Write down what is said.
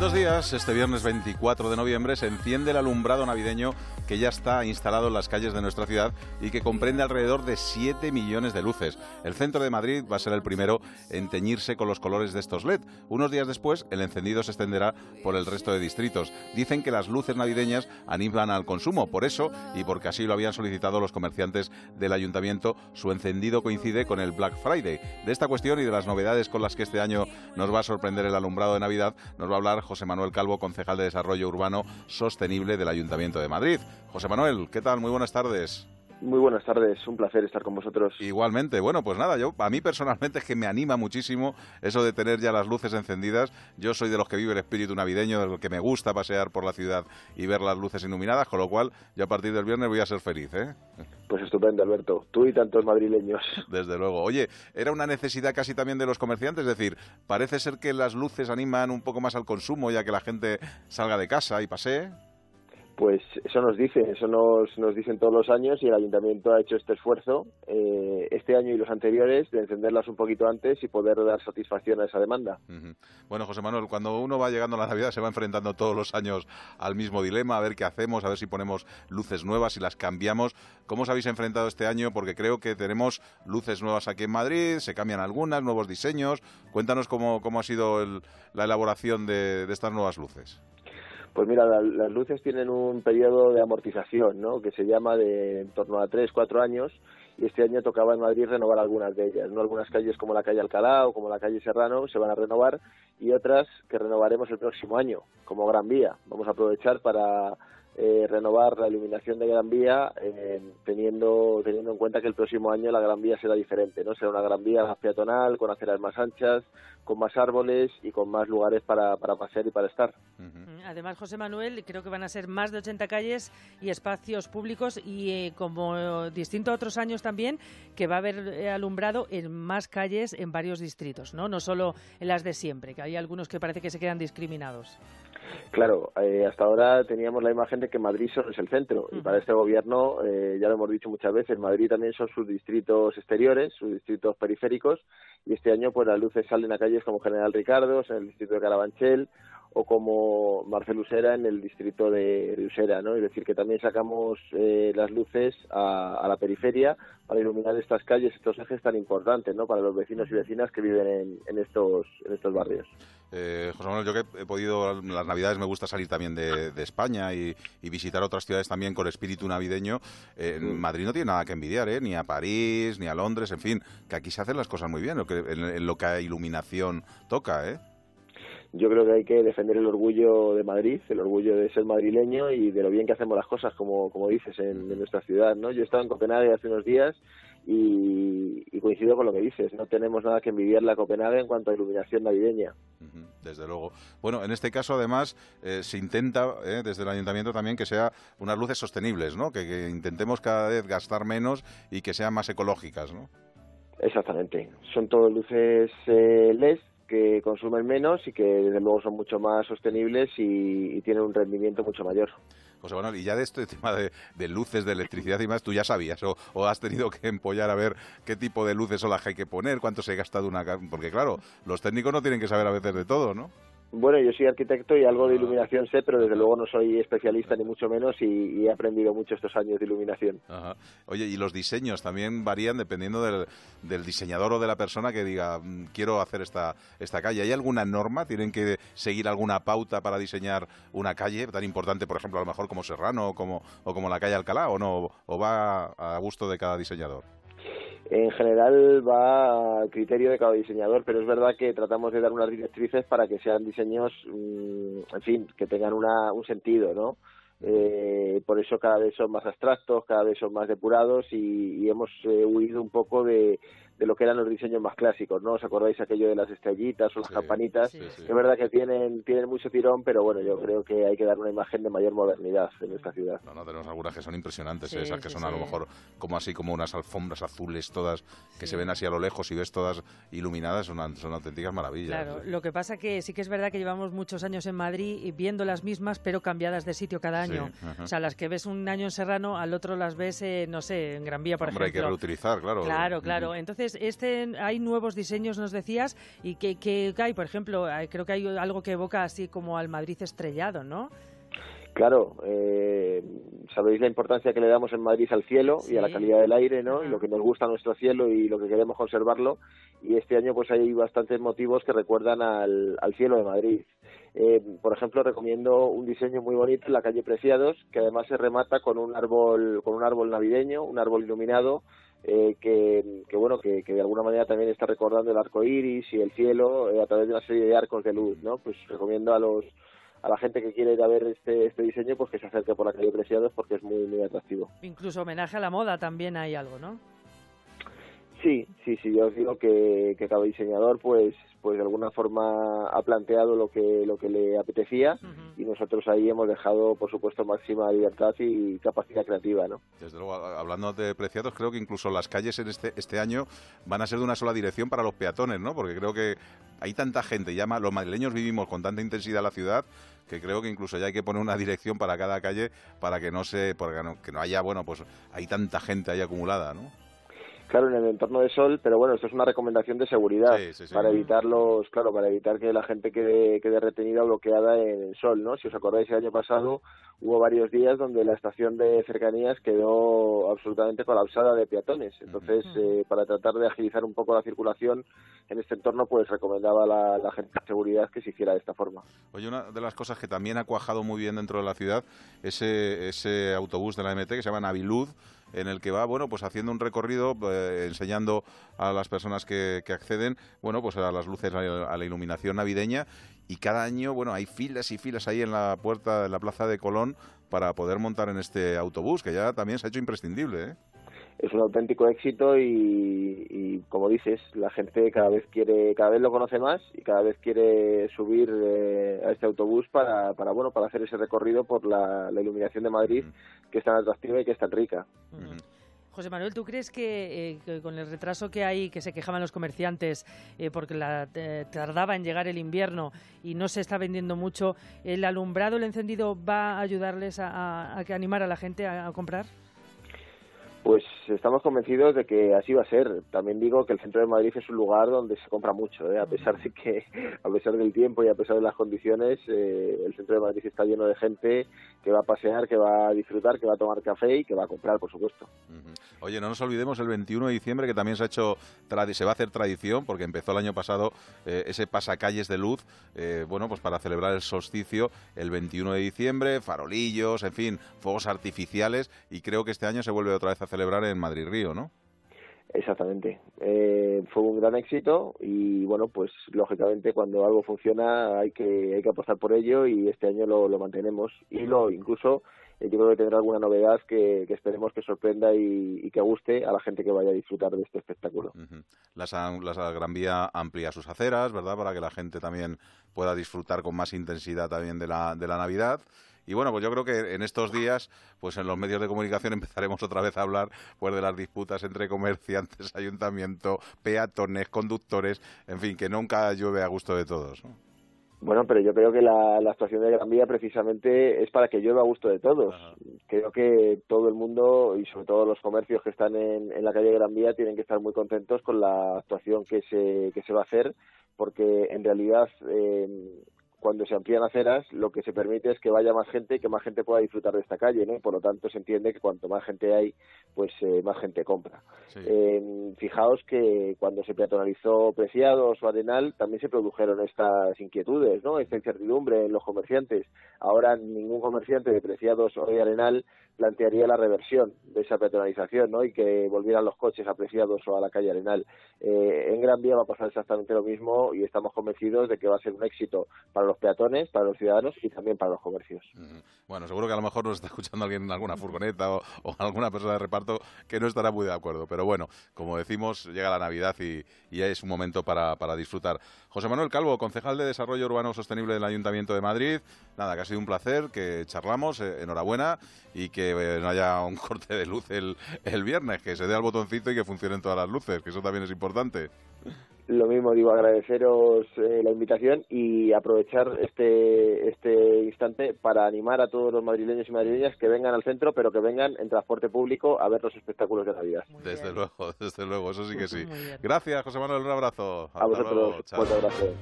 dos días, este viernes 24 de noviembre, se enciende el alumbrado navideño que ya está instalado en las calles de nuestra ciudad y que comprende alrededor de 7 millones de luces. El centro de Madrid va a ser el primero en teñirse con los colores de estos LED. Unos días después, el encendido se extenderá por el resto de distritos. Dicen que las luces navideñas animan al consumo. Por eso, y porque así lo habían solicitado los comerciantes del ayuntamiento, su encendido coincide con el Black Friday. De esta cuestión y de las novedades con las que este año nos va a sorprender el alumbrado de Navidad, nos va a hablar José Manuel Calvo, concejal de Desarrollo Urbano Sostenible del Ayuntamiento de Madrid. José Manuel, ¿qué tal? Muy buenas tardes. Muy buenas tardes, un placer estar con vosotros. Igualmente, bueno, pues nada, yo a mí personalmente es que me anima muchísimo eso de tener ya las luces encendidas. Yo soy de los que vive el espíritu navideño, de los que me gusta pasear por la ciudad y ver las luces iluminadas, con lo cual yo a partir del viernes voy a ser feliz, ¿eh? Pues estupendo, Alberto. Tú y tantos madrileños. Desde luego. Oye, era una necesidad casi también de los comerciantes, es decir, parece ser que las luces animan un poco más al consumo, ya que la gente salga de casa y pasee. Pues eso nos dicen, eso nos, nos dicen todos los años y el ayuntamiento ha hecho este esfuerzo eh, este año y los anteriores de encenderlas un poquito antes y poder dar satisfacción a esa demanda. Bueno, José Manuel, cuando uno va llegando a la Navidad se va enfrentando todos los años al mismo dilema, a ver qué hacemos, a ver si ponemos luces nuevas y las cambiamos. ¿Cómo os habéis enfrentado este año? Porque creo que tenemos luces nuevas aquí en Madrid, se cambian algunas, nuevos diseños. Cuéntanos cómo, cómo ha sido la elaboración de estas nuevas luces. Pues mira, las luces tienen un periodo de amortización, ¿no? Que se llama de en torno a 3, 4 años y este año tocaba en Madrid renovar algunas de ellas, ¿no? Algunas calles como la calle Alcalá o como la calle Serrano se van a renovar y otras que renovaremos el próximo año, como Gran Vía. Vamos a aprovechar para eh, renovar la iluminación de Gran Vía eh, teniendo teniendo en cuenta que el próximo año la Gran Vía será diferente, ¿no? Será una Gran Vía más peatonal, con aceras más anchas, con más árboles y con más lugares para, para pasear y para estar. Además, José Manuel, creo que van a ser más de 80 calles y espacios públicos y eh, como distinto a otros años también, que va a haber alumbrado en más calles en varios distritos, ¿no? No solo en las de siempre, que hay algunos que parece que se quedan discriminados. Claro, eh, hasta ahora teníamos la imagen de que Madrid solo es el centro y para este gobierno, eh, ya lo hemos dicho muchas veces, Madrid también son sus distritos exteriores, sus distritos periféricos y este año pues las luces salen a calles como General Ricardo, en el distrito de Carabanchel o como Marcelusera en el distrito de Riusera, ¿no? Es decir, que también sacamos eh, las luces a, la periferia para iluminar estas calles, estos ejes tan importantes, ¿no? Para los vecinos y vecinas que viven en, estos, en estos barrios. Eh, José Manuel, yo que he podido, las navidades me gusta salir también de, España y, visitar otras ciudades también con espíritu navideño. Eh, en mm. Madrid no tiene nada que envidiar, ¿eh? Ni a París, ni a Londres, en fin, que aquí se hacen las cosas muy bien, lo que, en, en lo que a iluminación toca, ¿eh? Yo creo que hay que defender el orgullo de Madrid, el orgullo de ser madrileño y de lo bien que hacemos las cosas, como, como dices, en, nuestra ciudad. ¿no? Yo estaba en Copenhague hace unos días y, coincido con lo que dices, no tenemos nada que envidiar la Copenhague en cuanto a iluminación navideña. Desde luego. Bueno, en este caso, además, eh, se intenta eh, desde el ayuntamiento también que sea unas luces sostenibles, ¿no? Que, que, intentemos cada vez gastar menos y que sean más ecológicas, ¿no? Exactamente. Son todas luces eh, LED que consumen menos y que desde luego son mucho más sostenibles y, tienen un rendimiento mucho mayor. José Manuel, y ya de este tema de, luces, de electricidad y más, ¿tú ya sabías o, o, has tenido que empollar a ver qué tipo de luces son las que hay que poner, cuánto se gasta de una... Porque claro, los técnicos no tienen que saber a veces de todo, ¿no? Bueno, yo soy arquitecto y algo de iluminación sé, pero desde luego no soy especialista ni mucho menos y, he aprendido mucho estos años de iluminación. Oye, y los diseños también varían dependiendo del, diseñador o de la persona que diga, mm, quiero hacer esta, esta calle. ¿Hay alguna norma? ¿Tienen que seguir alguna pauta para diseñar una calle tan importante, por ejemplo, a lo mejor como Serrano o como, o como la calle Alcalá, o no? ¿O va a gusto de cada diseñador? En general va al criterio de cada diseñador, pero es verdad que tratamos de dar unas directrices para que sean diseños, mm, en fin, que tengan una, un sentido, ¿no? Eh, por eso cada vez son más abstractos, cada vez son más depurados y, hemos eh, huido un poco de, de lo que eran los diseños más clásicos, ¿no? ¿Os acordáis aquello de las estrellitas o las campanitas? Es verdad que tienen, tienen mucho tirón, pero bueno, yo creo que hay que dar una imagen de mayor modernidad en esta ciudad. No, no, tenemos algunas que son impresionantes, ¿eh? esas que son a lo mejor como así como unas alfombras azules todas que se ven así a lo lejos y ves todas iluminadas, son, son auténticas maravillas. Claro, lo que pasa que sí que es verdad que llevamos muchos años en Madrid viendo las mismas, pero cambiadas de sitio cada año. o sea, las que ves un año en Serrano, al otro las ves, no sé, en Gran Vía, por ejemplo. hay que reutilizar, claro. Claro, claro. Entonces, Entonces, este hay nuevos diseños, nos decías, y que, que hay, por ejemplo, creo que hay algo que evoca así como al Madrid estrellado, ¿no? Claro, eh, sabéis la importancia que le damos en Madrid al cielo y a la calidad del aire, ¿no? Y lo que nos gusta nuestro cielo y lo que queremos conservarlo. Y este año pues hay bastantes motivos que recuerdan al, cielo de Madrid. Eh, por ejemplo, recomiendo un diseño muy bonito en la calle Preciados, que además se remata con un árbol, con un árbol navideño, un árbol iluminado, eh, que, que, bueno que, que, de alguna manera también está recordando el arco iris y el cielo eh, a través de una serie de arcos de luz no pues recomiendo a los a la gente que quiere ir a ver este, este diseño, pues que se acerque por la calle Preciados porque es muy, muy atractivo. Incluso homenaje a la moda también hay algo, ¿no? Sí, sí, sí, yo os digo que, que cada diseñador pues pues de alguna forma ha planteado lo que lo que le apetecía y nosotros ahí hemos dejado por supuesto máxima libertad y capacidad creativa, ¿no? Desde luego, hablando de preciados, creo que incluso las calles en este este año van a ser de una sola dirección para los peatones, ¿no? Porque creo que hay tanta gente, llama, los madrileños vivimos con tanta intensidad la ciudad que creo que incluso ya hay que poner una dirección para cada calle para que no se, porque no, que no haya, bueno, pues hay tanta gente ahí acumulada, ¿no? Claro, en el entorno de sol, pero bueno, esto es una recomendación de seguridad para evitar los, claro, para evitar que la gente quede, quede retenida o bloqueada en el sol, ¿no? Si os acordáis, el año pasado hubo varios días donde la estación de cercanías quedó absolutamente colapsada de peatones. Entonces, eh, para tratar de agilizar un poco la circulación en este entorno, pues recomendaba a la, gente de seguridad que se hiciera de esta forma. Oye, una de las cosas que también ha cuajado muy bien dentro de la ciudad, ese, ese autobús de la MT que se llama Navilud, en el que va, bueno, pues haciendo un recorrido, eh, enseñando a las personas que, acceden, bueno, pues a las luces, a la iluminación navideña y cada año, bueno, hay filas y filas ahí en la puerta, en la plaza de Colón para poder montar en este autobús, que ya también se ha hecho imprescindible, ¿eh? Es un auténtico éxito y, como dices la gente cada vez quiere cada vez lo conoce más y cada vez quiere subir eh, a este autobús para, para bueno para hacer ese recorrido por la, iluminación de Madrid que es tan atractiva y que es tan rica. José Manuel, ¿tú crees que, eh, con el retraso que hay, que se quejaban los comerciantes eh, porque la, tardaba en llegar el invierno y no se está vendiendo mucho, el alumbrado, el encendido va a ayudarles a, a, animar a la gente a comprar? Estamos convencidos de que así va a ser. También digo que el centro de Madrid es un lugar donde se compra mucho, ¿eh? a pesar de que, a pesar del tiempo y a pesar de las condiciones, eh, el centro de Madrid está lleno de gente que va a pasear, que va a disfrutar, que va a tomar café y que va a comprar, por supuesto. Oye, no nos olvidemos el 21 de diciembre que también se ha hecho, se va a hacer tradición porque empezó el año pasado eh, ese pasacalles de luz, bueno, pues para celebrar el solsticio el 21 de diciembre, farolillos, en fin, fuegos artificiales y creo que este año se vuelve otra vez a celebrar en Madrid Río, ¿no? Exactamente. Eh, fue un gran éxito y bueno, pues lógicamente cuando algo funciona hay que hay que apostar por ello y este año lo, lo mantenemos y lo incluso eh, yo creo que tendrá alguna novedad que, esperemos que sorprenda y, que guste a la gente que vaya a disfrutar de este espectáculo. la Gran Vía amplía sus aceras, ¿verdad? Para que la gente también pueda disfrutar con más intensidad también de la, de la Navidad. Y bueno, pues yo creo que en estos días, pues en los medios de comunicación empezaremos otra vez a hablar pues de las disputas entre comerciantes, ayuntamiento, peatones, conductores, en fin, que nunca llueve a gusto de todos. Bueno, pero yo creo que la, actuación de Gran Vía precisamente es para que llueva a gusto de todos. Creo que todo el mundo y sobre todo los comercios que están en, en la calle Gran Vía tienen que estar muy contentos con la actuación que se, que se va a hacer porque en realidad eh, cuando se amplían aceras, lo que se permite es que vaya más gente y que más gente pueda disfrutar de esta calle, ¿no? Por lo tanto, se entiende que cuanto más gente hay, pues eh, más gente compra. Eh, fijaos que cuando se peatonalizó Preciados o Arenal, también se produjeron estas inquietudes, ¿no? Esta incertidumbre en los comerciantes. Ahora ningún comerciante de Preciados o de Arenal plantearía la reversión de esa peatonalización, ¿no? Y que volvieran los coches apreciados o a la calle Arenal. Eh, en Gran Vía va a pasar exactamente lo mismo y estamos convencidos de que va a ser un éxito para los peatones, para los ciudadanos y también para los comercios. Bueno, seguro que a lo mejor nos está escuchando alguien en alguna furgoneta o, alguna persona de reparto que no estará muy de acuerdo. Pero bueno, como decimos, llega la Navidad y, ya es un momento para, disfrutar. José Manuel Calvo, concejal de Desarrollo Urbano Sostenible del Ayuntamiento de Madrid. Nada, que ha sido un placer, que charlamos, eh, enhorabuena y que eh, no haya un corte de luz el, el viernes, que se dé al botoncito y que funcionen todas las luces, que eso también es importante. Lo mismo digo, agradeceros eh, la invitación y aprovechar este este instante para animar a todos los madrileños y madrileñas que vengan al centro, pero que vengan en transporte público a ver los espectáculos de Navidad. desde luego, desde luego, eso sí que sí. Gracias, José Manuel, un abrazo. a vosotros, muchas gracias.